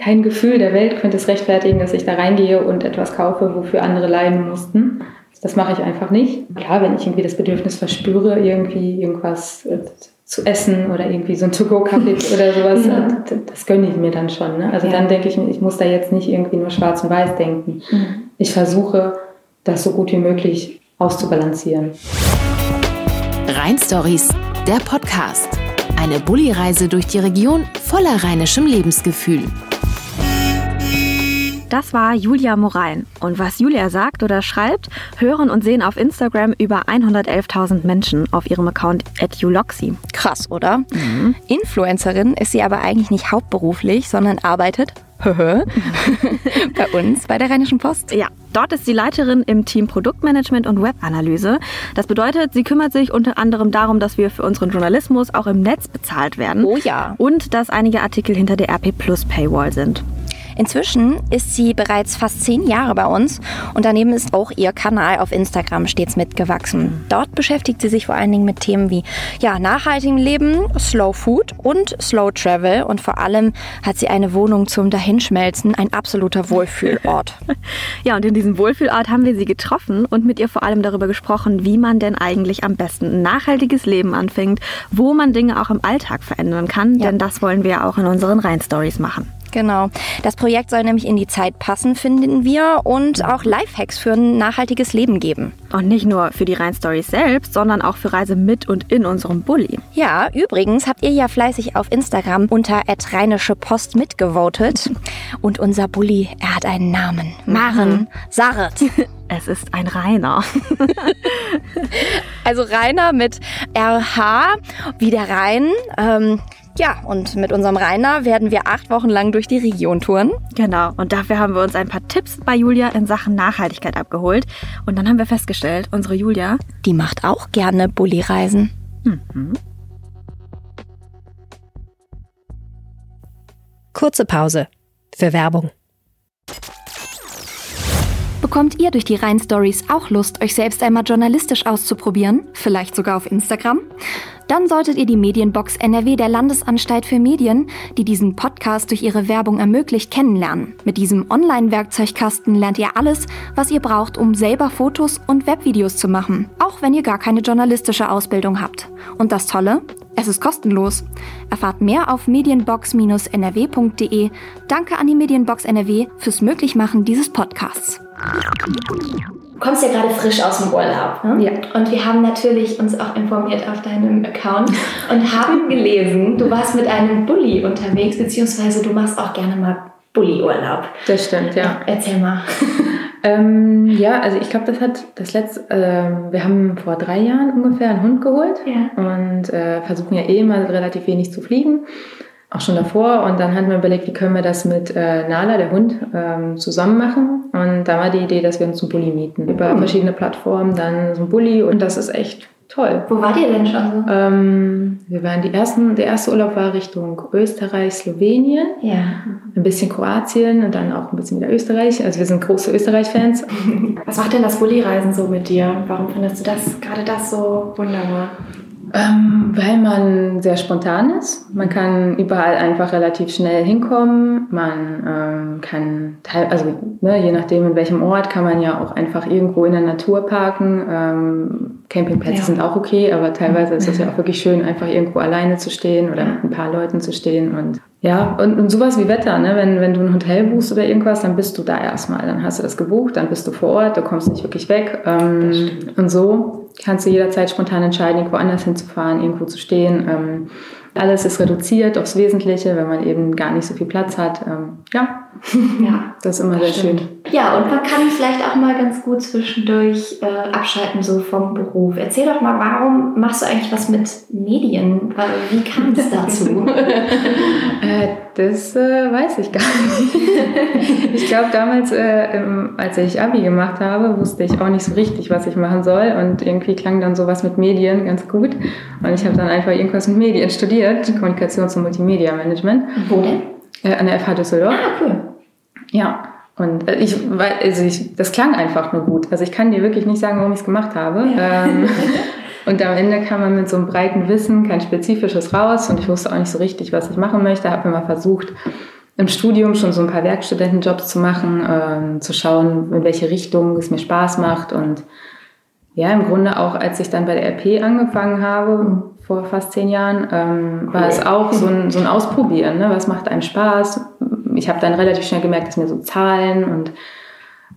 kein Gefühl der Welt könnte es rechtfertigen, dass ich da reingehe und etwas kaufe, wofür andere leiden mussten. Das mache ich einfach nicht. Klar, wenn ich irgendwie das Bedürfnis verspüre, irgendwie irgendwas äh, zu essen oder irgendwie so ein To-Go-Kaffee oder sowas, ja. das gönne ich mir dann schon. Ne? Also ja. dann denke ich mir, ich muss da jetzt nicht irgendwie nur schwarz und weiß denken. Mhm. Ich versuche, das so gut wie möglich auszubalancieren. Rhein der Podcast. Eine Bulli-Reise durch die Region voller rheinischem Lebensgefühl. Das war Julia Morain. Und was Julia sagt oder schreibt, hören und sehen auf Instagram über 111.000 Menschen auf ihrem Account at Juloxi. Krass, oder? Mhm. Influencerin ist sie aber eigentlich nicht hauptberuflich, sondern arbeitet bei uns bei der Rheinischen Post. Ja, dort ist sie Leiterin im Team Produktmanagement und Webanalyse. Das bedeutet, sie kümmert sich unter anderem darum, dass wir für unseren Journalismus auch im Netz bezahlt werden. Oh ja. Und dass einige Artikel hinter der RP Plus Paywall sind. Inzwischen ist sie bereits fast zehn Jahre bei uns und daneben ist auch ihr Kanal auf Instagram stets mitgewachsen. Dort beschäftigt sie sich vor allen Dingen mit Themen wie ja, nachhaltigem Leben, Slow Food und Slow Travel und vor allem hat sie eine Wohnung zum Dahinschmelzen, ein absoluter Wohlfühlort. ja, und in diesem Wohlfühlort haben wir sie getroffen und mit ihr vor allem darüber gesprochen, wie man denn eigentlich am besten ein nachhaltiges Leben anfängt, wo man Dinge auch im Alltag verändern kann, ja. denn das wollen wir auch in unseren Rhein-Stories machen. Genau. Das Projekt soll nämlich in die Zeit passen, finden wir, und auch Lifehacks für ein nachhaltiges Leben geben. Und nicht nur für die Rhein-Stories selbst, sondern auch für Reise mit und in unserem Bulli. Ja, übrigens habt ihr ja fleißig auf Instagram unter rheinische Post mitgevotet. Und unser Bulli, er hat einen Namen. Maren Sarret. Es ist ein Rainer. also Rainer mit RH, wie der Rhein. Ähm, ja, und mit unserem Rainer werden wir acht Wochen lang durch die Region touren. Genau, und dafür haben wir uns ein paar Tipps bei Julia in Sachen Nachhaltigkeit abgeholt. Und dann haben wir festgestellt, unsere Julia, die macht auch gerne Bulli-Reisen. Mhm. Kurze Pause für Werbung. Bekommt ihr durch die Rhein-Stories auch Lust, euch selbst einmal journalistisch auszuprobieren? Vielleicht sogar auf Instagram? Dann solltet ihr die Medienbox NRW der Landesanstalt für Medien, die diesen Podcast durch ihre Werbung ermöglicht, kennenlernen. Mit diesem Online-Werkzeugkasten lernt ihr alles, was ihr braucht, um selber Fotos und Webvideos zu machen, auch wenn ihr gar keine journalistische Ausbildung habt. Und das Tolle? Es ist kostenlos. Erfahrt mehr auf medienbox-nrw.de. Danke an die Medienbox NRW fürs Möglichmachen dieses Podcasts. Du kommst ja gerade frisch aus dem Urlaub. Ne? Ja. Und wir haben natürlich uns auch informiert auf deinem Account und haben gelesen, du warst mit einem Bulli unterwegs, beziehungsweise du machst auch gerne mal Bulli-Urlaub. Das stimmt, ja. Erzähl mal. Ähm, ja, also ich glaube, das hat das letzte, äh, wir haben vor drei Jahren ungefähr einen Hund geholt ja. und äh, versuchen ja eh mal relativ wenig zu fliegen auch schon davor. Und dann hatten wir überlegt, wie können wir das mit äh, Nala, der Hund, ähm, zusammen machen. Und da war die Idee, dass wir uns einen Bulli mieten. Über mhm. verschiedene Plattformen dann so ein Bulli. Und das ist echt toll. Wo wart ihr denn schon so? Ähm, wir waren die ersten, der erste Urlaub war Richtung Österreich, Slowenien. Ja. Ein bisschen Kroatien und dann auch ein bisschen wieder Österreich. Also wir sind große Österreich-Fans. Was macht denn das Bulli-Reisen so mit dir? Warum findest du das gerade das so wunderbar? Ähm, weil man sehr spontan ist. Man kann überall einfach relativ schnell hinkommen. Man ähm, kann, also ne, je nachdem in welchem Ort, kann man ja auch einfach irgendwo in der Natur parken. Ähm, Campingplätze ja. sind auch okay, aber teilweise ist es ja auch wirklich schön, einfach irgendwo alleine zu stehen oder mit ein paar Leuten zu stehen. Und ja, und, und sowas wie Wetter, ne? wenn, wenn du ein Hotel buchst oder irgendwas, dann bist du da erstmal. Dann hast du das gebucht, dann bist du vor Ort, du kommst nicht wirklich weg. Ähm, und so kannst du jederzeit spontan entscheiden, irgendwo anders hinzufahren, irgendwo zu stehen. Ähm, alles ist reduziert aufs Wesentliche, wenn man eben gar nicht so viel Platz hat. Ähm, ja, ja, das ist immer sehr stimmt. schön. Ja, und man kann vielleicht auch mal ganz gut zwischendurch äh, abschalten, so vom Beruf. Erzähl doch mal, warum machst du eigentlich was mit Medien? Wie kam es dazu? äh, das äh, weiß ich gar nicht. ich glaube, damals, äh, als ich Abi gemacht habe, wusste ich auch nicht so richtig, was ich machen soll. Und irgendwie klang dann sowas mit Medien ganz gut. Und ich habe dann einfach irgendwas mit Medien studiert, Kommunikations- und Multimedia-Management. Wo denn? Äh, an der FH Düsseldorf. Ah, cool. Ja, und äh, ich, also ich, das klang einfach nur gut. Also ich kann dir wirklich nicht sagen, warum ich es gemacht habe. Ja. Ähm, und am Ende kam man mit so einem breiten Wissen, kein spezifisches raus und ich wusste auch nicht so richtig, was ich machen möchte. Habe mir mal versucht, im Studium schon so ein paar Werkstudentenjobs zu machen, äh, zu schauen, in welche Richtung es mir Spaß macht. Und ja, im Grunde auch, als ich dann bei der RP angefangen habe, vor fast zehn Jahren, ähm, war es auch so ein, so ein Ausprobieren. Ne? Was macht einem Spaß? Ich habe dann relativ schnell gemerkt, dass mir so Zahlen und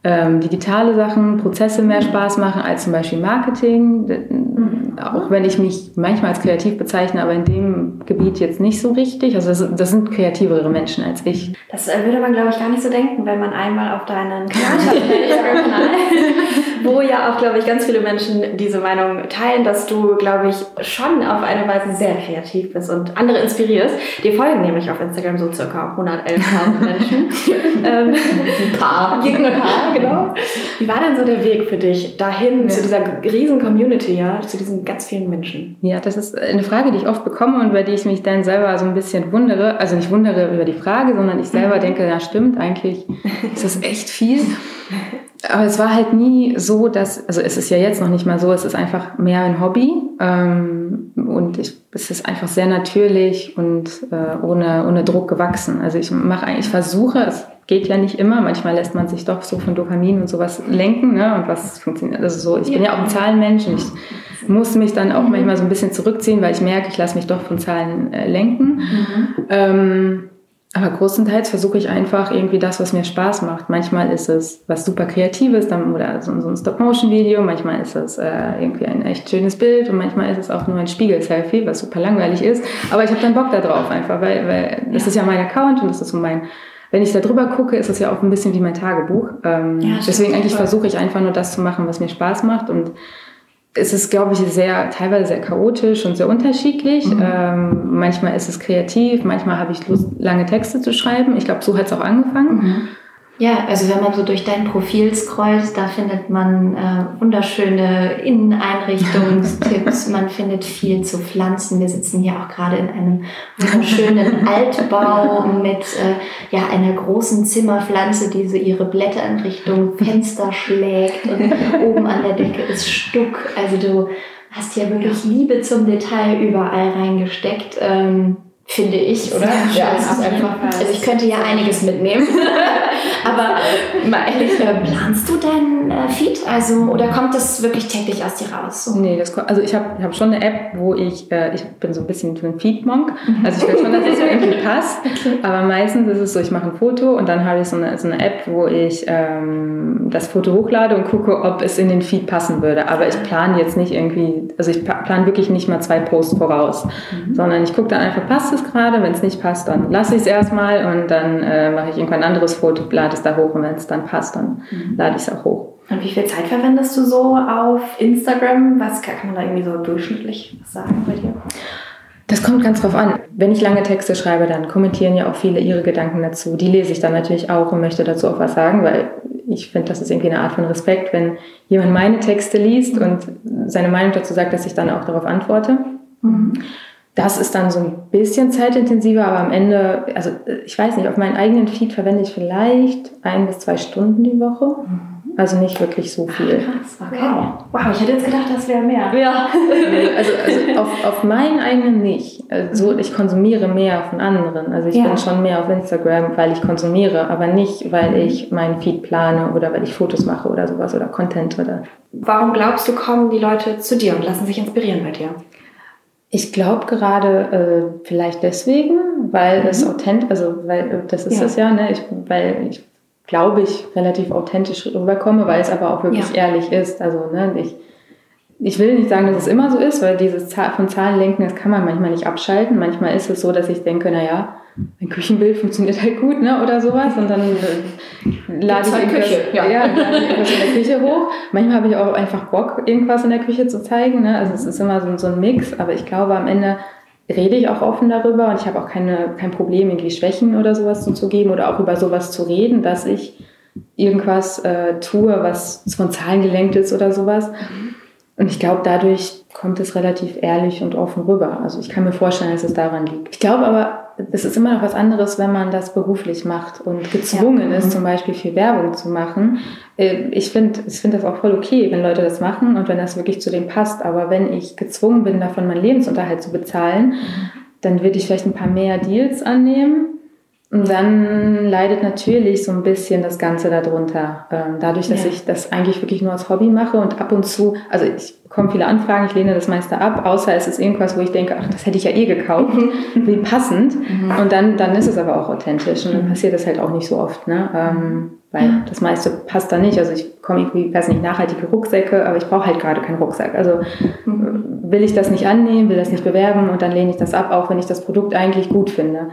ähm, digitale Sachen, Prozesse mehr Spaß machen als zum Beispiel Marketing. Mhm. Auch wenn ich mich manchmal als kreativ bezeichne, aber in dem Gebiet jetzt nicht so richtig. Also das, das sind kreativere Menschen als ich. Das äh, würde man, glaube ich, gar nicht so denken, wenn man einmal auf deinen Kanal wo ja auch, glaube ich, ganz viele Menschen diese Meinung teilen, dass du, glaube ich, schon auf eine Weise sehr kreativ bist und andere inspirierst. Die folgen nämlich auf Instagram so circa 111.000 Menschen. ähm, ein paar. Ein paar, genau. Wie war denn so der Weg für dich dahin, ja. zu dieser riesen Community, ja, zu diesen ganz vielen Menschen? Ja, das ist eine Frage, die ich oft bekomme und bei der ich mich dann selber so ein bisschen wundere. Also nicht wundere über die Frage, sondern ich selber mhm. denke, ja stimmt, eigentlich ist das echt viel. Aber es war halt nie so, dass, also es ist ja jetzt noch nicht mal so, es ist einfach mehr ein Hobby ähm, und ich, es ist einfach sehr natürlich und äh, ohne, ohne Druck gewachsen. Also ich mache eigentlich, ich versuche, es geht ja nicht immer, manchmal lässt man sich doch so von Dopamin und sowas lenken ne, und was funktioniert. Also so, ich bin ja auch ein Zahlenmensch und ich muss mich dann auch manchmal so ein bisschen zurückziehen, weil ich merke, ich lasse mich doch von Zahlen äh, lenken. Mhm. Ähm, aber größtenteils versuche ich einfach irgendwie das, was mir Spaß macht. Manchmal ist es was super Kreatives dann, oder so, ein Stop-Motion-Video, manchmal ist es äh, irgendwie ein echt schönes Bild und manchmal ist es auch nur ein Spiegel-Selfie, was super langweilig ist. Aber ich habe dann Bock darauf einfach, weil, weil das ist ja mein Account und das ist so mein, wenn ich da drüber gucke, ist es ja auch ein bisschen wie mein Tagebuch. Ähm, ja, deswegen eigentlich versuche ich einfach nur das zu machen, was mir Spaß macht und es ist, glaube ich, sehr, teilweise sehr chaotisch und sehr unterschiedlich. Mhm. Ähm, manchmal ist es kreativ, manchmal habe ich Lust, lange Texte zu schreiben. Ich glaube, so hat es auch angefangen. Mhm. Ja, also wenn man so durch dein Profil scrollt, da findet man äh, wunderschöne Inneneinrichtungstipps, man findet viel zu Pflanzen. Wir sitzen hier auch gerade in einem wunderschönen Altbau mit äh, ja, einer großen Zimmerpflanze, die so ihre Blätter in Richtung Fenster schlägt und oben an der Decke ist Stuck. Also du hast ja wirklich Liebe zum Detail überall reingesteckt. Ähm, finde ich, oder? Ja, ja ist einfach, also ich könnte ja einiges mitnehmen. Aber mal ehrlich, äh, planst du dein äh, Feed? Also, oder kommt das wirklich täglich aus dir raus? So? Nee, das kommt, also ich habe ich hab schon eine App, wo ich, äh, ich bin so ein bisschen ein Feed-Monk. Mhm. Also ich will schon, dass es irgendwie passt. Okay. Aber meistens ist es so, ich mache ein Foto und dann habe ich so eine, so eine App, wo ich ähm, das Foto hochlade und gucke, ob es in den Feed passen würde. Aber ich plane jetzt nicht irgendwie, also ich plane wirklich nicht mal zwei Posts voraus, mhm. sondern ich gucke dann einfach, passt es gerade? Wenn es nicht passt, dann lasse ich es erstmal und dann äh, mache ich irgendwann ein anderes Foto, lade es da hoch und wenn es dann passt, dann mhm. lade ich es auch hoch. Und wie viel Zeit verwendest du so auf Instagram? Was kann man da irgendwie so durchschnittlich sagen bei dir? Das kommt ganz drauf an. Wenn ich lange Texte schreibe, dann kommentieren ja auch viele ihre Gedanken dazu. Die lese ich dann natürlich auch und möchte dazu auch was sagen, weil ich finde, das ist irgendwie eine Art von Respekt, wenn jemand meine Texte liest und seine Meinung dazu sagt, dass ich dann auch darauf antworte. Mhm. Das ist dann so ein bisschen zeitintensiver, aber am Ende, also ich weiß nicht, auf meinen eigenen Feed verwende ich vielleicht ein bis zwei Stunden die Woche. Also nicht wirklich so viel. Krass, okay. Wow. wow, ich hätte jetzt gedacht, das wäre mehr. Ja. also, also auf, auf meinen eigenen nicht. Also ich konsumiere mehr von anderen. Also ich ja. bin schon mehr auf Instagram, weil ich konsumiere, aber nicht, weil ich meinen Feed plane oder weil ich Fotos mache oder sowas oder Content oder. Warum glaubst du, kommen die Leute zu dir und lassen sich inspirieren bei dir? Ich glaube gerade äh, vielleicht deswegen, weil mhm. es authentisch, also weil äh, das ist ja. es ja, ne? Ich, weil ich glaube ich relativ authentisch rüberkomme, weil es aber auch wirklich ja. ehrlich ist. Also ne, ich, ich will nicht sagen, dass es immer so ist, weil dieses von Zahlen lenken, das kann man manchmal nicht abschalten. Manchmal ist es so, dass ich denke, naja, ein Küchenbild funktioniert halt gut, ne? Oder sowas. Und dann äh, lade ich irgendwas, Küche, ja. Ja, lade ich irgendwas in der Küche hoch. Manchmal habe ich auch einfach Bock, irgendwas in der Küche zu zeigen. Ne? Also es ist immer so, so ein Mix, aber ich glaube, am Ende rede ich auch offen darüber und ich habe auch keine, kein Problem, irgendwie Schwächen oder sowas zuzugeben oder auch über sowas zu reden, dass ich irgendwas äh, tue, was von Zahlen gelenkt ist oder sowas. Mhm. Und ich glaube, dadurch kommt es relativ ehrlich und offen rüber. Also ich kann mir vorstellen, dass es daran liegt. Ich glaube aber, es ist immer noch was anderes, wenn man das beruflich macht und gezwungen ja. ist, zum Beispiel viel Werbung zu machen. Äh, ich finde ich find das auch voll okay, wenn Leute das machen und wenn das wirklich zu dem passt. Aber wenn ich gezwungen bin, davon meinen Lebensunterhalt zu bezahlen, mhm. dann würde ich vielleicht ein paar mehr Deals annehmen Und dann leidet natürlich so ein bisschen das Ganze darunter. Ähm, dadurch, dass ja. ich das eigentlich wirklich nur als Hobby mache und ab und zu, also ich bekomme viele Anfragen, ich lehne das meiste ab, außer es ist irgendwas, wo ich denke, ach, das hätte ich ja eh gekauft, wie passend. Mhm. Und dann, dann ist es aber auch authentisch und dann mhm. passiert das halt auch nicht so oft. Ne? Weil ja. das meiste passt da nicht. Also ich komme irgendwie, weiß nicht, nachhaltige Rucksäcke, aber ich brauche halt gerade keinen Rucksack. Also mhm. will ich das nicht annehmen, will das nicht bewerben und dann lehne ich das ab, auch wenn ich das Produkt eigentlich gut finde.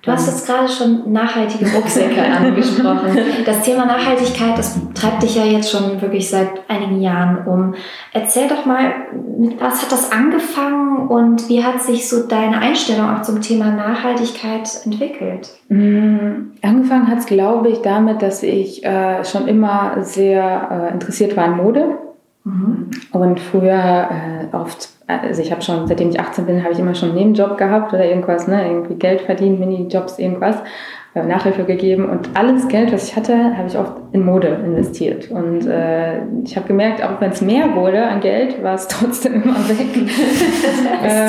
Du hast jetzt gerade schon nachhaltige Rucksäcke angesprochen. Das Thema Nachhaltigkeit, das treibt dich ja jetzt schon wirklich seit einigen Jahren um. Erzähl doch mal, mit was hat das angefangen und wie hat sich so deine Einstellung auch zum Thema Nachhaltigkeit entwickelt? Mhm. Angefangen hat es, glaube ich, damit, dass ich ich äh, schon immer sehr äh, interessiert war an Mode. Mhm. Und früher äh, oft, also ich habe schon, seitdem ich 18 bin, habe ich immer schon einen Nebenjob gehabt oder irgendwas, ne? irgendwie Geld verdient, Minijobs, irgendwas, äh, Nachhilfe gegeben und alles Geld, was ich hatte, habe ich oft in Mode investiert. Und äh, ich habe gemerkt, auch wenn es mehr wurde an Geld, war es trotzdem immer weg. Äh,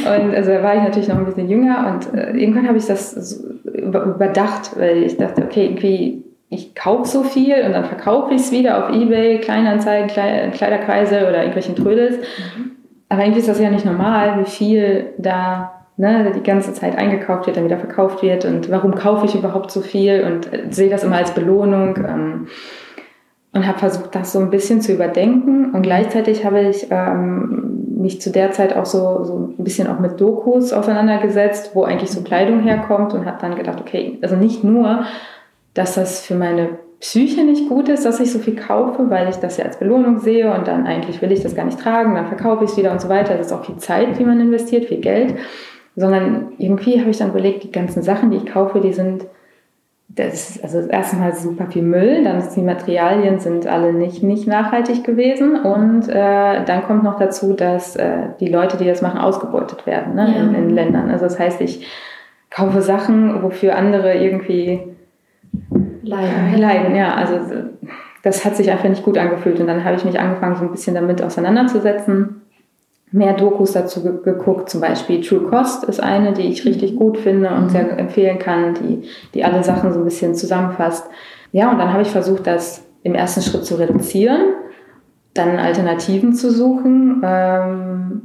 und also da war ich natürlich noch ein bisschen jünger und äh, irgendwann habe ich das so überdacht, weil ich dachte, okay, irgendwie, ich kaufe so viel und dann verkaufe ich es wieder auf Ebay, Kleinanzeigen, Kleiderkreise oder irgendwelchen Trödels. Mhm. Aber irgendwie ist das ja nicht normal, wie viel da ne, die ganze Zeit eingekauft wird, dann wieder verkauft wird und warum kaufe ich überhaupt so viel und äh, sehe das immer als Belohnung. Ähm, und habe versucht, das so ein bisschen zu überdenken. Und gleichzeitig habe ich ähm, mich zu der Zeit auch so, so ein bisschen auch mit Dokus auseinandergesetzt, wo eigentlich so Kleidung herkommt und habe dann gedacht, okay, also nicht nur, dass das für meine Psyche nicht gut ist, dass ich so viel kaufe, weil ich das ja als Belohnung sehe und dann eigentlich will ich das gar nicht tragen, dann verkaufe ich es wieder und so weiter. Das ist auch viel Zeit, die man investiert, viel Geld. Sondern irgendwie habe ich dann überlegt, die ganzen Sachen, die ich kaufe, die sind das ist also erstmal super viel Müll, dann ist die Materialien sind alle nicht, nicht nachhaltig gewesen und äh, dann kommt noch dazu, dass äh, die Leute, die das machen, ausgebeutet werden ne, ja. in, in, Ländern. Also das heißt, ich kaufe Sachen, wofür andere irgendwie leiden. leiden. Ja, also das hat sich einfach nicht gut angefühlt und dann habe ich mich angefangen, so ein bisschen damit auseinanderzusetzen mehr Dokus dazu ge geguckt. Zum Beispiel True Cost ist eine, die ich richtig gut finde und sehr empfehlen kann, die, die alle Sachen so ein bisschen zusammenfasst. Ja, und dann habe ich versucht, das im ersten Schritt zu reduzieren, dann Alternativen zu suchen. Ähm,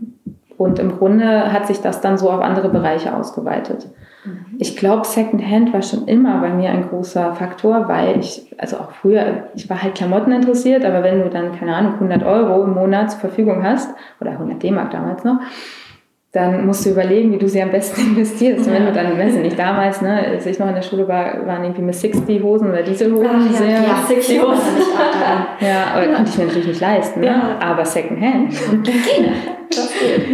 und im Grunde hat sich das dann so auf andere Bereiche ausgeweitet. Mhm. Ich glaube, Secondhand war schon immer bei mir ein großer Faktor, weil ich, also auch früher, ich war halt Klamotten interessiert, aber wenn du dann, keine Ahnung, 100 Euro im Monat zur Verfügung hast, oder 100 D-Mark damals noch, dann musst du überlegen, wie du sie am besten investierst. Und wenn du dann, weiß ich nicht, damals, ne, als ich noch in der Schule war, waren irgendwie Miss 60 Hosen oder Dieselhosen ah, ja, sehr. Ja, 60 Hosen. ja, aber ja. konnte ich mir natürlich nicht leisten, ne? Ja. aber Secondhand.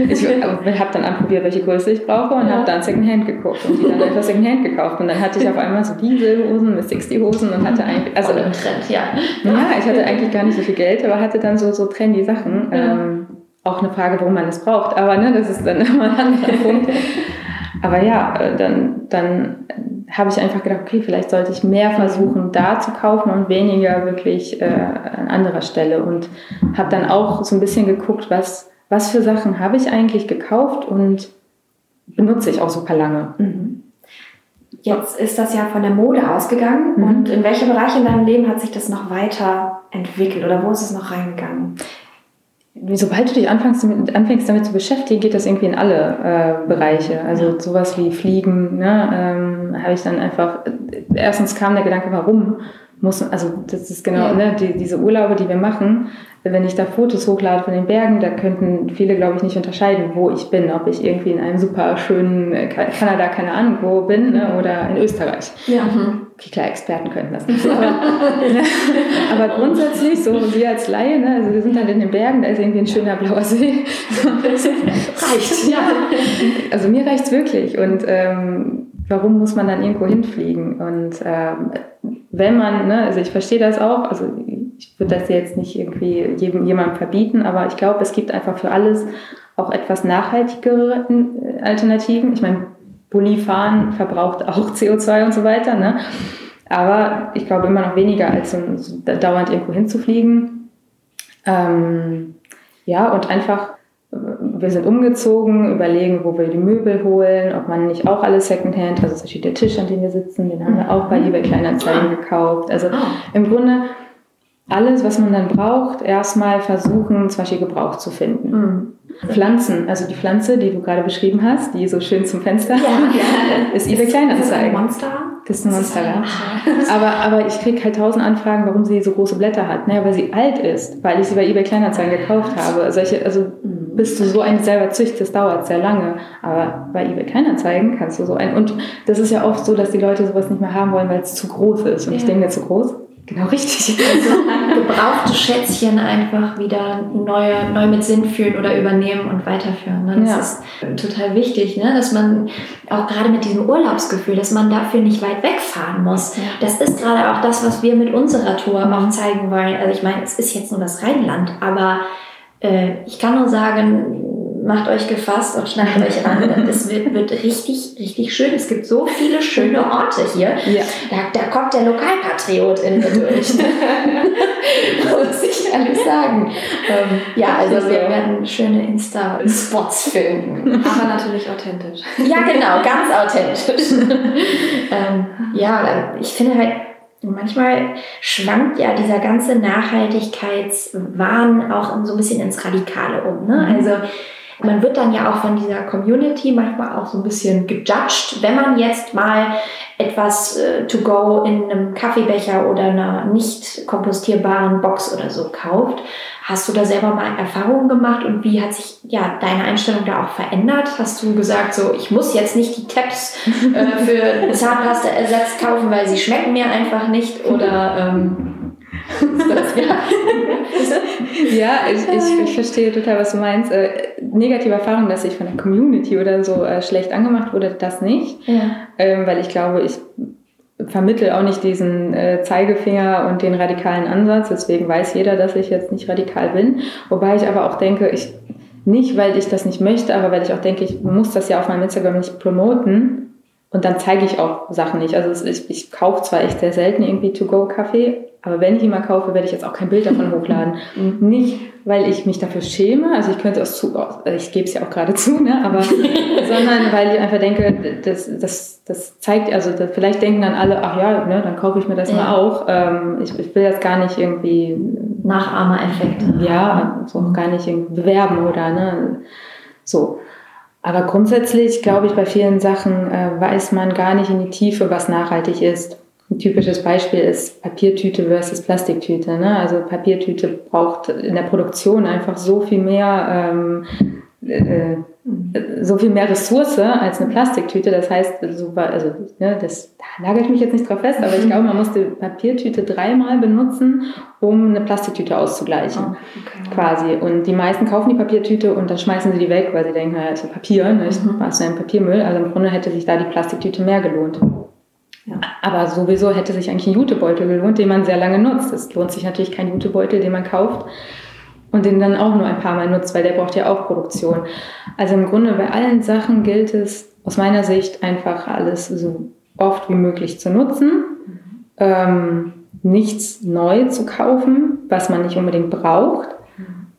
ich habe dann anprobiert, welche Größe ich brauche und ja. habe dann Secondhand geguckt und die dann einfach Secondhand gekauft. Und dann hatte ich auf einmal so Dieselhosen, Miss 60 Hosen und hatte eigentlich, also Trend, ja. Ja, ich hatte eigentlich gar nicht so viel Geld, aber hatte dann so, so trendy Sachen. Ähm, auch eine Frage, warum man es braucht, aber ne, das ist dann immer ein anderer Punkt. Aber ja, äh, dann, dann habe ich einfach gedacht, okay, vielleicht sollte ich mehr versuchen, da zu kaufen und weniger wirklich äh, an anderer Stelle. Und habe dann auch so ein bisschen geguckt, was, was für Sachen habe ich eigentlich gekauft und benutze ich auch super lange. Mhm. Jetzt ist das ja von der Mode ausgegangen. Mhm. Und in welche Bereiche in deinem Leben hat sich das noch weiter entwickelt oder wo ist es noch reingegangen? Sobald du dich anfängst damit, anfängst damit zu beschäftigen, geht das irgendwie in alle äh, Bereiche. Also sowas wie Fliegen, ne, ähm, habe ich dann einfach, erstens kam der Gedanke, warum muss, also das ist genau, ja. ne, die, diese Urlaube, die wir machen, wenn ich da Fotos hochlade von den Bergen, da könnten viele, glaube ich, nicht unterscheiden, wo ich bin. Ob ich irgendwie in einem super schönen äh, Kanada, keine Ahnung, wo bin, ne, oder in Österreich. Ja. Okay, klar, Experten könnten das nicht. Aber, aber grundsätzlich, so wir als Laie, ne, also wir sind dann in den Bergen, da ist irgendwie ein schöner blauer See. Reicht, ja. Also mir reicht es wirklich. Und ähm, warum muss man dann irgendwo hinfliegen? Und ähm, wenn man, ne, also ich verstehe das auch, also ich würde das jetzt nicht irgendwie jedem, jemandem verbieten, aber ich glaube, es gibt einfach für alles auch etwas nachhaltigere äh, Alternativen. Ich meine, Bulli-Fahren verbraucht auch CO2 und so weiter, ne? aber ich glaube immer noch weniger, als so dauernd irgendwo hinzufliegen. Ähm, ja, und einfach wir sind umgezogen, überlegen, wo wir die Möbel holen, ob man nicht auch alles Secondhand, also zum Beispiel der Tisch, an dem wir sitzen, den haben wir auch bei eBay Kleinanzeigen gekauft. Also im Grunde alles, was man dann braucht, erstmal versuchen, zum Beispiel Gebrauch zu finden. Mhm. Pflanzen, also die Pflanze, die du gerade beschrieben hast, die so schön zum Fenster, ja, ja. ist eBay Kleinanzeigen. Ist das ein Monster? Das ist ein Monster, ja. Aber, aber ich kriege halt tausend Anfragen, warum sie so große Blätter hat. Naja, weil sie alt ist, weil ich sie bei eBay Kleinanzeigen gekauft habe. Solche, also bis du so einen selber züchtest, dauert sehr lange. Aber bei eBay Kleinanzeigen kannst du so ein. Und das ist ja oft so, dass die Leute sowas nicht mehr haben wollen, weil es zu groß ist. Und ja. ich denke zu groß. Genau richtig. Also gebrauchte Schätzchen einfach wieder neu, neu mit Sinn fühlen oder übernehmen und weiterführen. Ne? Das ja. ist total wichtig, ne? dass man auch gerade mit diesem Urlaubsgefühl, dass man dafür nicht weit wegfahren muss. Ja. Das ist gerade auch das, was wir mit unserer Tour auch zeigen wollen. Also ich meine, es ist jetzt nur das Rheinland, aber äh, ich kann nur sagen, macht euch gefasst und schnappt euch an. Es wird, wird richtig, richtig schön. Es gibt so viele schöne Orte hier. Ja. Da, da kommt der Lokalpatriot in mir durch. Muss ich alles sagen. Ähm, ja, also wir werden schöne Insta-Spots finden. Aber natürlich authentisch. Ja, genau, ganz authentisch. ähm, ja, ich finde halt, Manchmal schwankt ja dieser ganze Nachhaltigkeitswahn auch so ein bisschen ins Radikale um. Ne? Mhm. Also man wird dann ja auch von dieser Community manchmal auch so ein bisschen gejudged, wenn man jetzt mal etwas äh, to go in einem Kaffeebecher oder einer nicht kompostierbaren Box oder so kauft. Hast du da selber mal Erfahrungen gemacht und wie hat sich ja deine Einstellung da auch verändert? Hast du gesagt, so ich muss jetzt nicht die Tabs äh, für Zahnpasta-Ersatz kaufen, weil sie schmecken mir einfach nicht oder ähm, ja, ich, ich, ich, verstehe total, was du meinst. Äh, negative Erfahrung, dass ich von der Community oder so äh, schlecht angemacht wurde, das nicht. Ja. Ähm, weil ich glaube, ich vermittel auch nicht diesen äh, Zeigefinger und den radikalen Ansatz. Deswegen weiß jeder, dass ich jetzt nicht radikal bin. Wobei ich aber auch denke, ich nicht, weil ich das nicht möchte, aber weil ich auch denke, ich muss das ja auf meinem Instagram nicht promoten. Und dann zeige ich auch Sachen nicht. Also ich, ich kaufe zwar echt sehr selten irgendwie To-Go-Kaffee, aber wenn ich ihn mal kaufe, werde ich jetzt auch kein Bild davon hochladen. Nicht, weil ich mich dafür schäme, also ich könnte es zu, ich gebe es ja auch gerade zu, ne? aber, sondern weil ich einfach denke, das, das, das zeigt, also das, vielleicht denken dann alle, ach ja, ne, dann kaufe ich mir das ja. mal auch. Ähm, ich, ich will das gar nicht irgendwie. Nachahmereffekte. Ja, so gar nicht irgendwie bewerben oder, ne, so. Aber grundsätzlich glaube ich, bei vielen Sachen äh, weiß man gar nicht in die Tiefe, was nachhaltig ist. Ein typisches Beispiel ist Papiertüte versus Plastiktüte. Ne? Also Papiertüte braucht in der Produktion einfach so viel mehr, ähm, äh, so viel mehr Ressource als eine Plastiktüte. Das heißt, so, also, ne, das da nagel ich mich jetzt nicht drauf fest, aber ich glaube, man muss die Papiertüte dreimal benutzen, um eine Plastiktüte auszugleichen. Oh, okay. Quasi. Und die meisten kaufen die Papiertüte und dann schmeißen sie die weg, weil sie denken, naja, ist ja Papier, ne? ich mhm. machst du einen Papiermüll. Also im Grunde hätte sich da die Plastiktüte mehr gelohnt. Ja. Aber sowieso hätte sich eigentlich ein Jutebeutel gelohnt, den man sehr lange nutzt. Es lohnt sich natürlich kein Jutebeutel, den man kauft und den dann auch nur ein paar Mal nutzt, weil der braucht ja auch Produktion. Also im Grunde bei allen Sachen gilt es aus meiner Sicht einfach alles so oft wie möglich zu nutzen, ähm, nichts neu zu kaufen, was man nicht unbedingt braucht.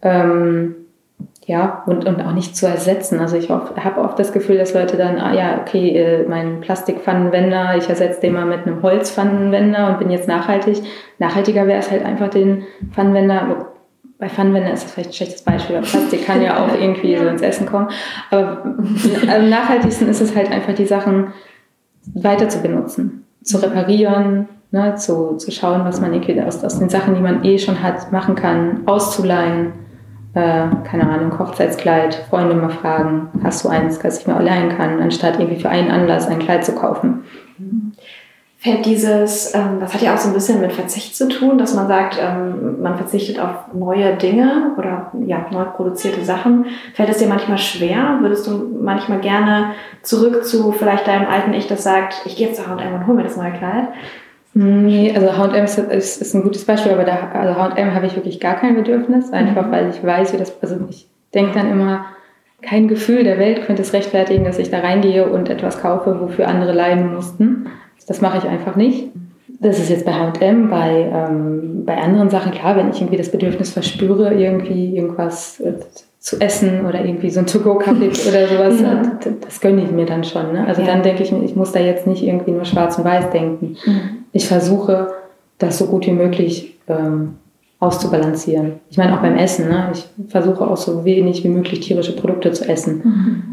Ähm, ja, und, und auch nicht zu ersetzen. Also ich habe oft das Gefühl, dass Leute dann, ah ja, okay, äh, mein Plastikpfannenwender, ich ersetze den mal mit einem Holzpfannenwender und bin jetzt nachhaltig. Nachhaltiger wäre es halt einfach den Pfannenwender, bei Pfannenwender ist das vielleicht ein schlechtes Beispiel, weil Plastik kann ja auch irgendwie so ins Essen kommen. Aber am nachhaltigsten ist es halt einfach, die Sachen weiter zu benutzen, zu reparieren, ne, zu, zu schauen, was man irgendwie aus, aus den Sachen, die man eh schon hat, machen kann, auszuleihen äh, keine Ahnung, Hochzeitskleid, Freunde mal fragen, hast du eins, das ich mir leihen kann, anstatt irgendwie für einen Anlass ein Kleid zu kaufen. Fällt dieses, ähm, das hat ja auch so ein bisschen mit Verzicht zu tun, dass man sagt, ähm, man verzichtet auf neue Dinge oder ja, neu produzierte Sachen. Fällt es dir manchmal schwer? Würdest du manchmal gerne zurück zu vielleicht deinem alten Ich, das sagt, ich gehe jetzt zu H&M und hol mir das neue Kleid? Nee, also H&M ist, ist, ist, ein gutes Beispiel, aber da, also H&M habe ich wirklich gar kein Bedürfnis, einfach mhm. weil ich weiß, wie das, also ich denke dann immer, kein Gefühl der Welt könnte es rechtfertigen, dass ich da reingehe und etwas kaufe, wofür andere leiden mussten. Das mache ich einfach nicht. Das ist jetzt bei H&M, bei, ähm, bei anderen Sachen klar, wenn ich irgendwie das Bedürfnis verspüre, irgendwie irgendwas äh, zu essen oder irgendwie so ein To-Go-Kaffee oder sowas, ja. das, das gönne ich mir dann schon. Ne? Also ja. dann denke ich mir, ich muss da jetzt nicht irgendwie nur schwarz und weiß denken. Mhm. Ich versuche, das so gut wie möglich ähm, auszubalancieren. Ich meine auch beim Essen. Ne? Ich versuche auch so wenig wie möglich tierische Produkte zu essen. Mhm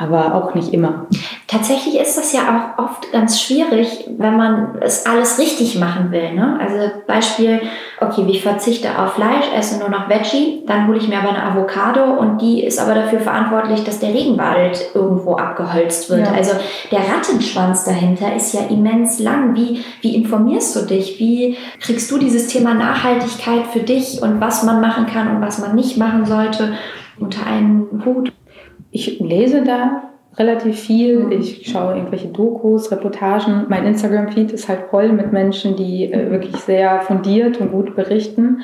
aber auch nicht immer. Tatsächlich ist das ja auch oft ganz schwierig, wenn man es alles richtig machen will. Ne? Also Beispiel, okay, ich verzichte auf Fleisch, esse nur noch Veggie, dann hole ich mir aber eine Avocado und die ist aber dafür verantwortlich, dass der Regenwald irgendwo abgeholzt wird. Ja. Also der Rattenschwanz dahinter ist ja immens lang. Wie, wie informierst du dich? Wie kriegst du dieses Thema Nachhaltigkeit für dich und was man machen kann und was man nicht machen sollte unter einen Hut? Ich lese da relativ viel. Mhm. Ich schaue irgendwelche Dokus, Reportagen. Mein Instagram-Feed ist halt voll mit Menschen, die äh, wirklich sehr fundiert und gut berichten,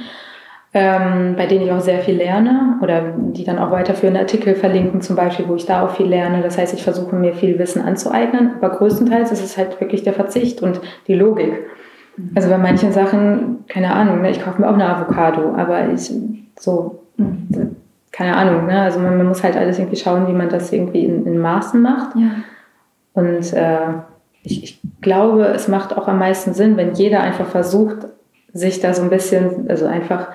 ähm, bei denen ich auch sehr viel lerne oder die dann auch weiterführende Artikel verlinken, zum Beispiel, wo ich da auch viel lerne. Das heißt, ich versuche mir viel Wissen anzueignen, aber größtenteils ist es halt wirklich der Verzicht und die Logik. Mhm. Also bei manchen Sachen, keine Ahnung, ne, ich kaufe mir auch eine Avocado, aber ich so. Mhm keine Ahnung, ne? Also man, man, muss halt alles irgendwie schauen, wie man das irgendwie in, in Maßen macht. Ja. Und äh, ich, ich, glaube, es macht auch am meisten Sinn, wenn jeder einfach versucht, sich da so ein bisschen, also einfach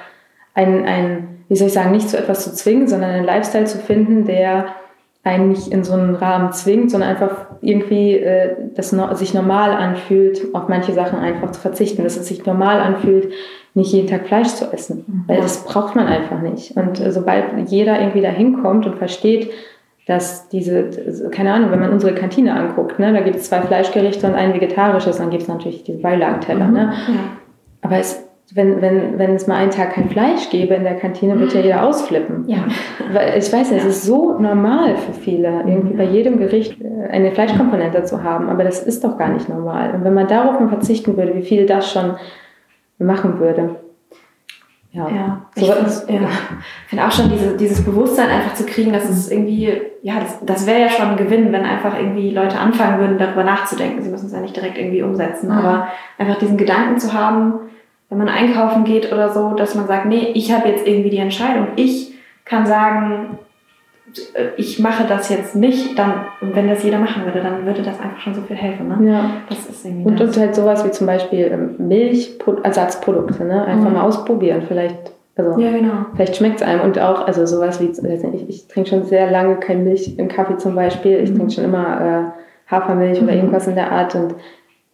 ein, ein wie soll ich sagen, nicht zu etwas zu zwingen, sondern einen Lifestyle zu finden, der einen nicht in so einen Rahmen zwingt, sondern einfach irgendwie äh, das no sich normal anfühlt, auf manche Sachen einfach zu verzichten, dass es sich normal anfühlt, nicht jeden Tag Fleisch zu essen, mhm. weil das braucht man einfach nicht. Und äh, sobald jeder irgendwie da hinkommt und versteht, dass diese, keine Ahnung, wenn man unsere Kantine anguckt, ne, da gibt es zwei Fleischgerichte und ein vegetarisches, dann gibt es natürlich diese Beilagenteller. Mhm. Ne? Ja. Aber es, wenn, wenn, wenn es mal einen Tag kein Fleisch gäbe in der Kantine, wird ja jeder ausflippen. Ja. Weil ich weiß nicht, es ist so normal für viele, irgendwie bei jedem Gericht äh, eine Fleischkomponente zu haben, aber das ist doch gar nicht normal. Und wenn man darauf mal verzichten würde, wie viel das schon machen würde. Ja, ja ich so, finde ja. find auch schon diese, dieses Bewusstsein einfach zu kriegen, dass es irgendwie, ja, das, das wäre ja schon ein Gewinn, wenn einfach irgendwie Leute anfangen würden, darüber nachzudenken. Sie müssen es ja nicht direkt irgendwie umsetzen, mhm. aber einfach diesen Gedanken zu haben, wenn man einkaufen geht oder so, dass man sagt, nee, ich habe jetzt irgendwie die Entscheidung. Ich kann sagen, ich mache das jetzt nicht, dann, wenn das jeder machen würde, dann würde das einfach schon so viel helfen. Ne? Ja. Das ist irgendwie und, und halt sowas wie zum Beispiel ähm, Milchersatzprodukte, ne? Einfach mhm. mal ausprobieren. Vielleicht, also ja, genau. vielleicht schmeckt es einem. Und auch, also sowas wie, ich, ich trinke schon sehr lange kein Milch im Kaffee zum Beispiel. Ich mhm. trinke schon immer äh, Hafermilch mhm. oder irgendwas in der Art. Und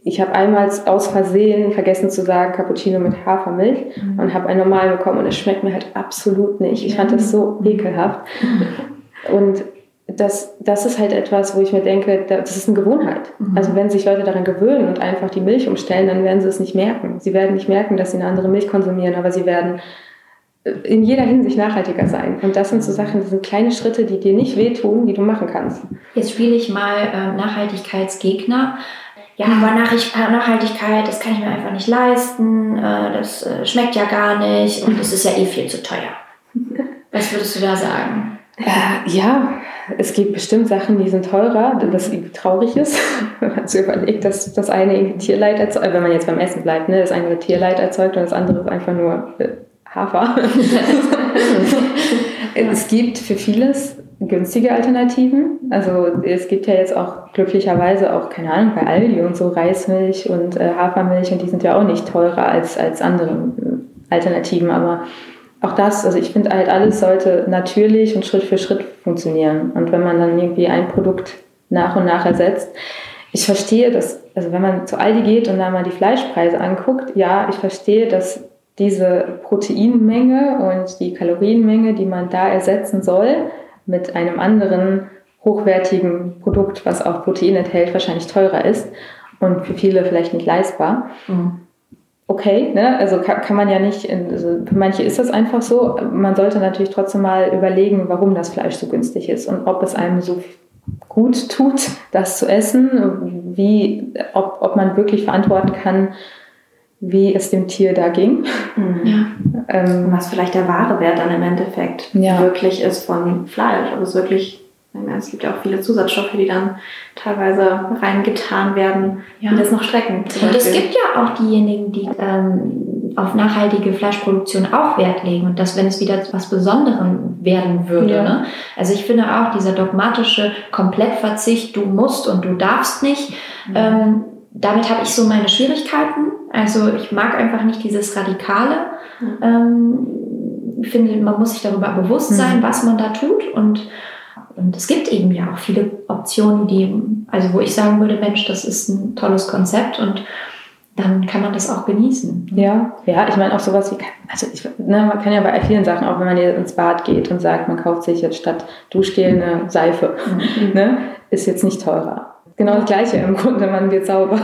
ich habe einmal aus Versehen vergessen zu sagen Cappuccino mit Hafermilch mhm. und habe ein normal bekommen und es schmeckt mir halt absolut nicht. Ich fand das so ekelhaft. Und das, das ist halt etwas, wo ich mir denke, das ist eine Gewohnheit. Mhm. Also wenn sich Leute daran gewöhnen und einfach die Milch umstellen, dann werden sie es nicht merken. Sie werden nicht merken, dass sie eine andere Milch konsumieren, aber sie werden äh, in jeder Hinsicht nachhaltiger sein. Und das sind so Sachen, das sind kleine Schritte, die dir nicht wehtun, die du machen kannst. Jetzt spiele ich mal äh, Nachhaltigkeitsgegner. Ja, aber Nachhaltigkeit, das kann ich mir einfach nicht leisten, äh, das äh, schmeckt ja gar nicht und es ist ja eh viel zu teuer. Was würdest du da sagen? Äh, ja, es gibt bestimmt Sachen, die sind teurer, was irgendwie traurig ist, wenn man sich überlegt, dass das eine irgendwie Tierleid erzeugt, äh, wenn man jetzt beim Essen bleibt, ne, das eine Tierleid erzeugt und das andere ist einfach nur äh, Hafer. es gibt für vieles günstige Alternativen. Also es gibt ja jetzt auch glücklicherweise auch, keine Ahnung, bei Aldi und so Reismilch und äh, Hafermilch und die sind ja auch nicht teurer als, als andere äh, Alternativen, aber auch das, also ich finde halt alles sollte natürlich und Schritt für Schritt funktionieren. Und wenn man dann irgendwie ein Produkt nach und nach ersetzt, ich verstehe, dass, also wenn man zu Aldi geht und da mal die Fleischpreise anguckt, ja, ich verstehe, dass diese Proteinmenge und die Kalorienmenge, die man da ersetzen soll, mit einem anderen hochwertigen Produkt, was auch Protein enthält, wahrscheinlich teurer ist und für viele vielleicht nicht leistbar. Mhm okay, ne? also kann, kann man ja nicht, also für manche ist das einfach so. Man sollte natürlich trotzdem mal überlegen, warum das Fleisch so günstig ist und ob es einem so gut tut, das zu essen, wie, ob, ob man wirklich verantworten kann, wie es dem Tier da ging. Mhm. Ja. Ähm, was vielleicht der wahre Wert dann im Endeffekt ja. wirklich ist von Fleisch, ob es wirklich es gibt ja auch viele Zusatzstoffe, die dann teilweise reingetan werden, ja. die das noch strecken. Und es gibt ja auch diejenigen, die ähm, auf nachhaltige Fleischproduktion auch Wert legen und dass, wenn es wieder was Besonderem werden würde. Ja. Ne? Also ich finde auch dieser dogmatische Komplettverzicht, du musst und du darfst nicht, mhm. ähm, damit habe ich so meine Schwierigkeiten. Also ich mag einfach nicht dieses Radikale. Mhm. Ähm, ich finde, man muss sich darüber bewusst sein, mhm. was man da tut und und es gibt eben ja auch viele Optionen, die, also wo ich sagen würde, Mensch, das ist ein tolles Konzept und dann kann man das auch genießen. Ja, ja, ich meine auch sowas wie, also ich, ne, man kann ja bei vielen Sachen, auch wenn man jetzt ins Bad geht und sagt, man kauft sich jetzt statt Duschgel eine Seife, mhm. ne, ist jetzt nicht teurer. Genau das Gleiche im Grunde, man wird sauber.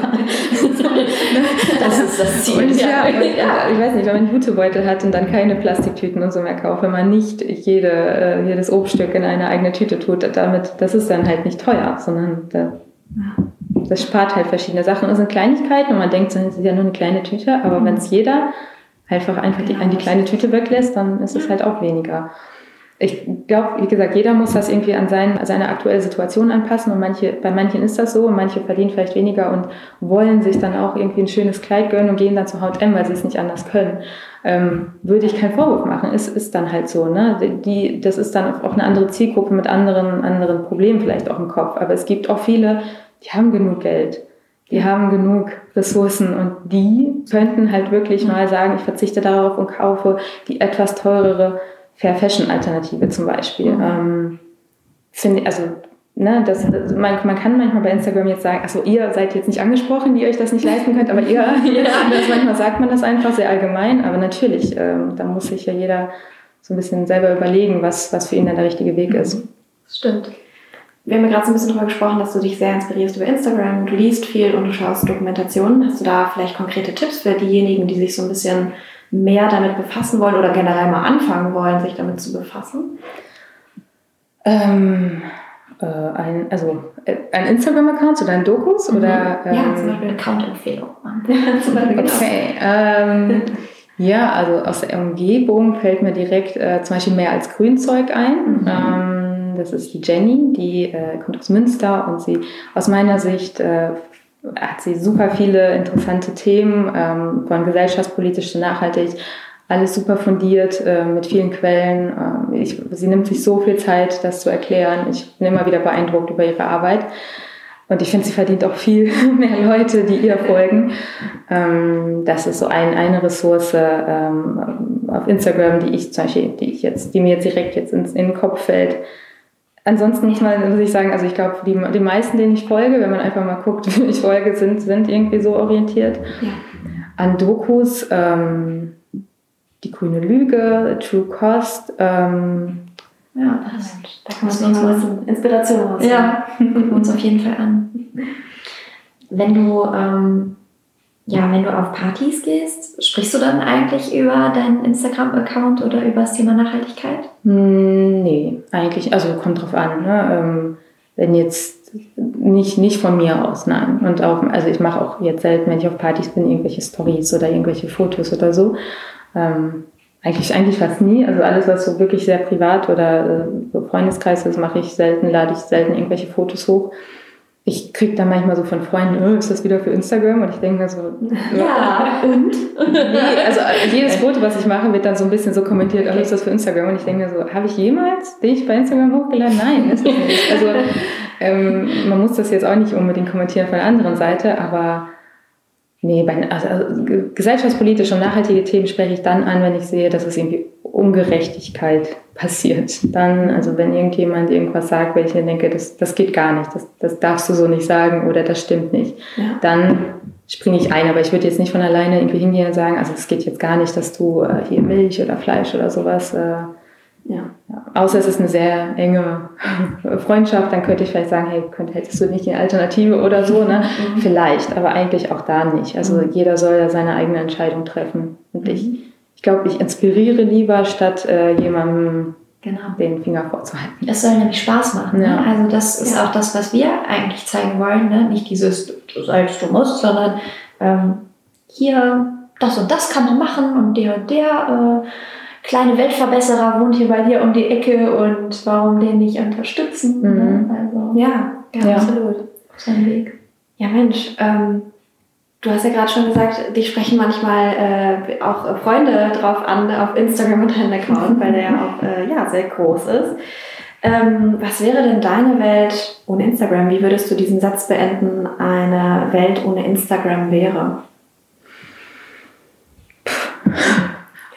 das ist das Ziel. Und ja, und, ja, ich weiß nicht, wenn man Jutebeutel hat und dann keine Plastiktüten und so mehr kauft, wenn man nicht jede, äh, jedes Obststück in eine eigene Tüte tut, damit, das ist dann halt nicht teuer, sondern da, das spart halt verschiedene Sachen. Das sind Kleinigkeiten und man denkt, das ist ja nur eine kleine Tüte, aber mhm. wenn es jeder einfach einfach die, die kleine Tüte weglässt, dann ist es halt auch weniger ich glaube, wie gesagt, jeder muss das irgendwie an sein, seine aktuelle Situation anpassen und manche, bei manchen ist das so und manche verdienen vielleicht weniger und wollen sich dann auch irgendwie ein schönes Kleid gönnen und gehen dann zu H&M, weil sie es nicht anders können. Ähm, würde ich keinen Vorwurf machen. Es ist dann halt so, ne? Die, das ist dann auch eine andere Zielgruppe mit anderen, anderen Problemen vielleicht auch im Kopf. Aber es gibt auch viele, die haben genug Geld. Die haben genug Ressourcen und die könnten halt wirklich mal sagen, ich verzichte darauf und kaufe die etwas teurere Fair Fashion Alternative zum Beispiel. Mhm. Ähm, finde, also Ne, das, man, man kann manchmal bei Instagram jetzt sagen, also ihr seid jetzt nicht angesprochen, die euch das nicht leisten könnt, aber ihr, ja. das, manchmal sagt man das einfach sehr allgemein, aber natürlich, ähm, da muss sich ja jeder so ein bisschen selber überlegen, was, was für ihn dann der richtige Weg ist. Das stimmt. Wir haben ja gerade so ein bisschen darüber gesprochen, dass du dich sehr inspirierst über Instagram, du liest viel und du schaust Dokumentationen. Hast du da vielleicht konkrete Tipps für diejenigen, die sich so ein bisschen mehr damit befassen wollen oder generell mal anfangen wollen, sich damit zu befassen? Ähm, äh, ein, also äh, ein Instagram-Account zu deinen Dokus? Mhm. Oder, ähm, ja, zum Beispiel Account-Empfehlung. Genau. okay. Ähm, ja, also aus der Umgebung fällt mir direkt äh, zum Beispiel mehr als Grünzeug ein. Mhm. Ähm, das ist die Jenny, die äh, kommt aus Münster und sie aus meiner Sicht äh, hat sie super viele interessante Themen, ähm, von gesellschaftspolitisch zu nachhaltig, alles super fundiert, äh, mit vielen Quellen. Ähm, ich, sie nimmt sich so viel Zeit, das zu erklären. Ich bin immer wieder beeindruckt über ihre Arbeit. Und ich finde, sie verdient auch viel mehr Leute, die ihr folgen. Ähm, das ist so ein, eine Ressource ähm, auf Instagram, die ich zum Beispiel, die ich jetzt, die mir jetzt direkt jetzt ins, in den Kopf fällt, Ansonsten muss, man, muss ich sagen, also ich glaube, die, die meisten, denen ich folge, wenn man einfach mal guckt, wie ich folge, sind, sind irgendwie so orientiert. Ja. An Dokus, ähm, Die grüne Lüge, True Cost. Ähm, ja, das, da kann man sich mal Inspiration raus. Ja, gucken wir uns auf jeden Fall an. Wenn du ähm, ja, wenn du auf Partys gehst, sprichst du dann eigentlich über deinen Instagram-Account oder über das Thema Nachhaltigkeit? Hm, nee, eigentlich, also kommt drauf an. Ne? Ähm, wenn jetzt nicht, nicht von mir aus, nein. Und auch, also ich mache auch jetzt selten, wenn ich auf Partys bin, irgendwelche Stories oder irgendwelche Fotos oder so. Ähm, eigentlich, eigentlich fast nie. Also alles, was so wirklich sehr privat oder äh, so Freundeskreis ist, mache ich selten, lade ich selten irgendwelche Fotos hoch ich kriege dann manchmal so von Freunden, oh, ist das wieder für Instagram? Und ich denke mir so, ja, und? Nee, also jedes Foto, was ich mache, wird dann so ein bisschen so kommentiert, oh, ist das für Instagram? Und ich denke mir so, habe ich jemals dich bei Instagram hochgeladen? Nein, ist das nicht. Also ähm, man muss das jetzt auch nicht unbedingt kommentieren von der anderen Seite, aber nee, bei, also, also gesellschaftspolitische und nachhaltige Themen spreche ich dann an, wenn ich sehe, dass es irgendwie Ungerechtigkeit passiert. Dann, also wenn irgendjemand irgendwas sagt, weil ich denke, das, das geht gar nicht, das, das darfst du so nicht sagen oder das stimmt nicht, ja. dann springe ich ein. Aber ich würde jetzt nicht von alleine irgendwie hingehen und sagen, also es geht jetzt gar nicht, dass du äh, hier Milch oder Fleisch oder sowas. Äh, ja. ja. Außer es ist eine sehr enge Freundschaft, dann könnte ich vielleicht sagen, hey, könnt, hättest du nicht eine Alternative oder so, ne? Mhm. Vielleicht, aber eigentlich auch da nicht. Also mhm. jeder soll ja seine eigene Entscheidung treffen. Und mhm ich glaube, ich inspiriere lieber, statt äh, jemandem genau. den Finger vorzuhalten. Es soll nämlich Spaß machen. Ne? Ja. Ne? Also das ist ja. auch das, was wir eigentlich zeigen wollen. Ne? Nicht dieses, du sollst, du musst, sondern ähm, hier, das und das kann man machen und der und der äh, kleine Weltverbesserer wohnt hier bei dir um die Ecke und warum den nicht unterstützen? Ne? Mhm. Ne? Also, ja, ja, absolut. Sein Weg. Ja, Mensch, ähm, Du hast ja gerade schon gesagt, dich sprechen manchmal äh, auch Freunde drauf an auf Instagram und deinen Account, weil der ja auch äh, ja, sehr groß ist. Ähm, was wäre denn deine Welt ohne Instagram? Wie würdest du diesen Satz beenden, eine Welt ohne Instagram wäre?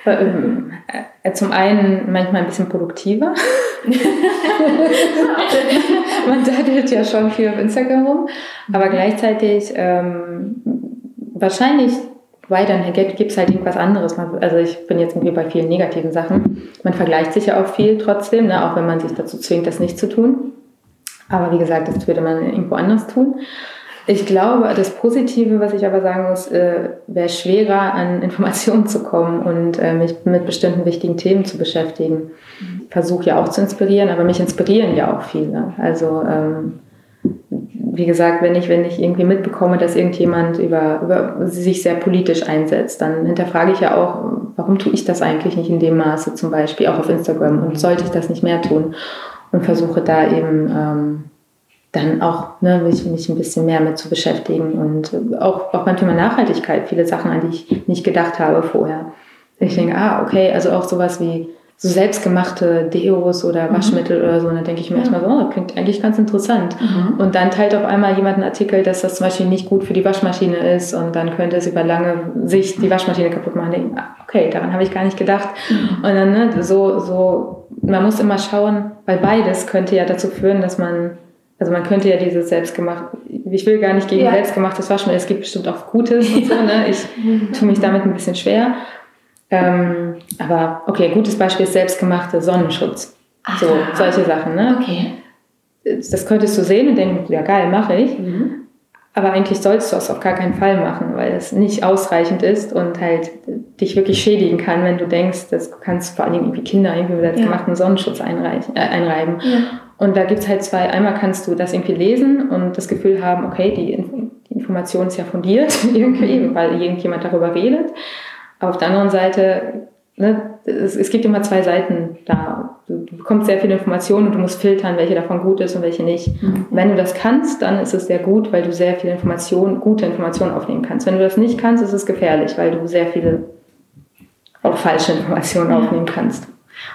Äh, zum einen manchmal ein bisschen produktiver. Man daddelt ja schon viel auf Instagram rum, aber gleichzeitig ähm, wahrscheinlich weiterhin gibt es halt irgendwas anderes. Also ich bin jetzt irgendwie bei vielen negativen Sachen. Man vergleicht sich ja auch viel trotzdem, ne? auch wenn man sich dazu zwingt, das nicht zu tun. Aber wie gesagt, das würde man irgendwo anders tun. Ich glaube, das Positive, was ich aber sagen muss, äh, wäre schwerer, an Informationen zu kommen und äh, mich mit bestimmten wichtigen Themen zu beschäftigen. Ich versuche ja auch zu inspirieren, aber mich inspirieren ja auch viele. Also ähm, wie gesagt, wenn ich, wenn ich irgendwie mitbekomme, dass irgendjemand über, über sich sehr politisch einsetzt, dann hinterfrage ich ja auch, warum tue ich das eigentlich nicht in dem Maße, zum Beispiel auch auf Instagram und sollte ich das nicht mehr tun? Und versuche da eben ähm, dann auch ne, mich, mich ein bisschen mehr mit zu beschäftigen und auch, auch beim Thema Nachhaltigkeit, viele Sachen, an die ich nicht gedacht habe vorher. Ich denke, ah, okay, also auch sowas wie so selbstgemachte Deos oder mhm. Waschmittel mhm. oder so. Und dann denke ich mir ja. erstmal so, oh, das klingt eigentlich ganz interessant. Mhm. Und dann teilt auf einmal jemand einen Artikel, dass das zum Beispiel nicht gut für die Waschmaschine ist und dann könnte es über lange Sicht die Waschmaschine kaputt machen. Denke, ah, okay, daran habe ich gar nicht gedacht. Mhm. Und dann ne, so, so, man muss immer schauen, weil beides könnte ja dazu führen, dass man also man könnte ja dieses selbstgemacht, ich will gar nicht gegen ja. selbstgemachtes Waschmittel, es gibt bestimmt auch Gutes und so, ne? Ich tue mich damit ein bisschen schwer. Ähm, aber okay, gutes Beispiel ist selbstgemachte Sonnenschutz. Aha. So, solche Sachen, ne? Okay. Das könntest du sehen und denken, ja geil, mache ich. Mhm. Aber eigentlich sollst du das auf gar keinen Fall machen, weil es nicht ausreichend ist und halt dich wirklich schädigen kann, wenn du denkst, dass du kannst vor allem irgendwie Kinder irgendwie mit selbstgemachten ja. Sonnenschutz einreichen, äh, einreiben. Ja. Und da gibt's halt zwei. Einmal kannst du das irgendwie lesen und das Gefühl haben, okay, die, die Information ist ja fundiert irgendwie, mhm. weil irgendjemand darüber redet. Aber auf der anderen Seite, ne, es, es gibt immer zwei Seiten da. Du, du bekommst sehr viele Informationen und du musst filtern, welche davon gut ist und welche nicht. Mhm. Wenn du das kannst, dann ist es sehr gut, weil du sehr viele Informationen, gute Informationen aufnehmen kannst. Wenn du das nicht kannst, ist es gefährlich, weil du sehr viele auch falsche Informationen ja. aufnehmen kannst.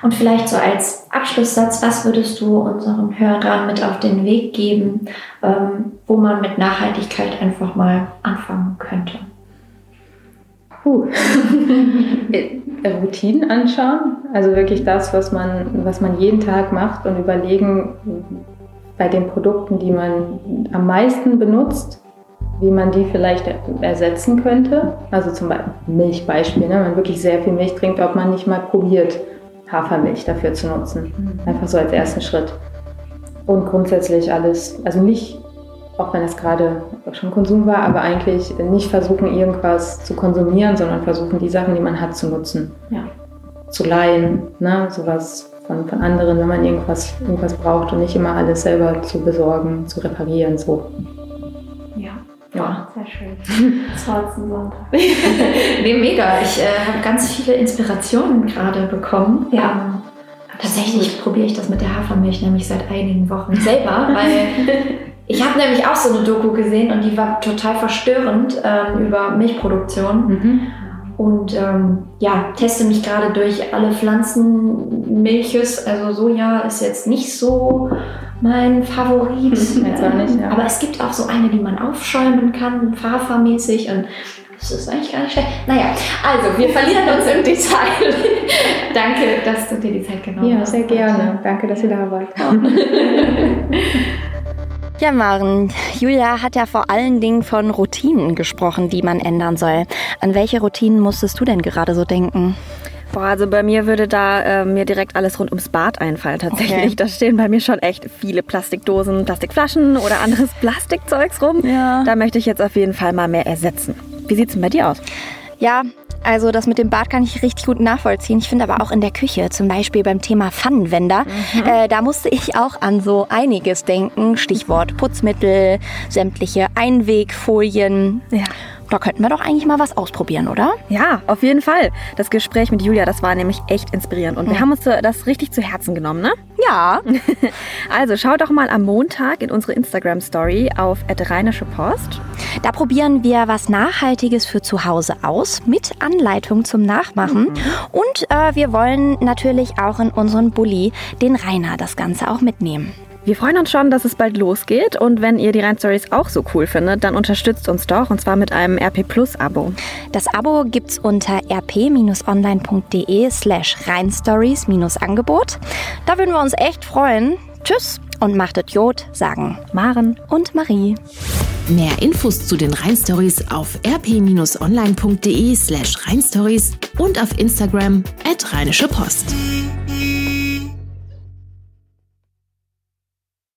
Und vielleicht so als Abschlusssatz, was würdest du unseren Hörern mit auf den Weg geben, ähm, wo man mit Nachhaltigkeit einfach mal anfangen könnte? Puh. Routinen anschauen, also wirklich das, was man, was man jeden Tag macht und überlegen bei den Produkten, die man am meisten benutzt, wie man die vielleicht ersetzen könnte. Also zum Beispiel Milchbeispiel, ne? wenn man wirklich sehr viel Milch trinkt, ob man nicht mal probiert, Hafermilch dafür zu nutzen. Mhm. Einfach so als ersten Schritt. Und grundsätzlich alles, also nicht auch wenn es gerade schon Konsum war, aber eigentlich nicht versuchen, irgendwas zu konsumieren, sondern versuchen, die Sachen, die man hat, zu nutzen. Ja. Zu leihen, ne? sowas von, von anderen, wenn man irgendwas, irgendwas braucht und nicht immer alles selber zu besorgen, zu reparieren. So. Ja. Ja. sehr schön. Schwarzen Sonntag. nee, mega. Ich äh, habe ganz viele Inspirationen gerade bekommen. Ja. Ähm, tatsächlich probiere ich das mit der Hafermilch nämlich seit einigen Wochen selber, weil ich habe nämlich auch so eine Doku gesehen und die war total verstörend ähm, über Milchproduktion. Mhm. Und ähm, ja, teste mich gerade durch alle Pflanzenmilches. Also Soja ist jetzt nicht so mein Favorit. Nicht, ja. Aber es gibt auch so eine, die man aufschäumen kann, Fahrfahrmäßig. Und das ist eigentlich gar nicht schlecht. Naja, also wir verlieren uns im Detail. Danke, dass du dir die Zeit genommen hast. Ja, sehr gerne. Danke, dass ihr da wart. Ja, Maren, Julia hat ja vor allen Dingen von Routinen gesprochen, die man ändern soll. An welche Routinen musstest du denn gerade so denken? Boah, also bei mir würde da äh, mir direkt alles rund ums Bad einfallen tatsächlich. Okay. Da stehen bei mir schon echt viele Plastikdosen, Plastikflaschen oder anderes Plastikzeugs rum. Ja. Da möchte ich jetzt auf jeden Fall mal mehr ersetzen. Wie sieht's denn bei dir aus? Ja, also das mit dem Bad kann ich richtig gut nachvollziehen. Ich finde aber auch in der Küche, zum Beispiel beim Thema Pfannenwender, mhm. äh, da musste ich auch an so einiges denken. Stichwort Putzmittel, sämtliche Einwegfolien. Ja. Da könnten wir doch eigentlich mal was ausprobieren, oder? Ja, auf jeden Fall. Das Gespräch mit Julia, das war nämlich echt inspirierend und ja. wir haben uns das richtig zu Herzen genommen, ne? Ja. also schaut doch mal am Montag in unsere Instagram-Story auf Rheinische Post. Da probieren wir was Nachhaltiges für zu Hause aus mit Anleitung zum Nachmachen. Mhm. Und äh, wir wollen natürlich auch in unseren Bulli den Rainer das Ganze auch mitnehmen. Wir freuen uns schon, dass es bald losgeht und wenn ihr die Rhein Stories auch so cool findet, dann unterstützt uns doch und zwar mit einem RP Plus Abo. Das Abo gibt's unter rp-online.de slash Rheinstories-Angebot. Da würden wir uns echt freuen. Tschüss und machtet Jod, sagen Maren und Marie. Mehr Infos zu den Rheinstories auf rp-online.de slash Rheinstories und auf Instagram at Rheinische Post.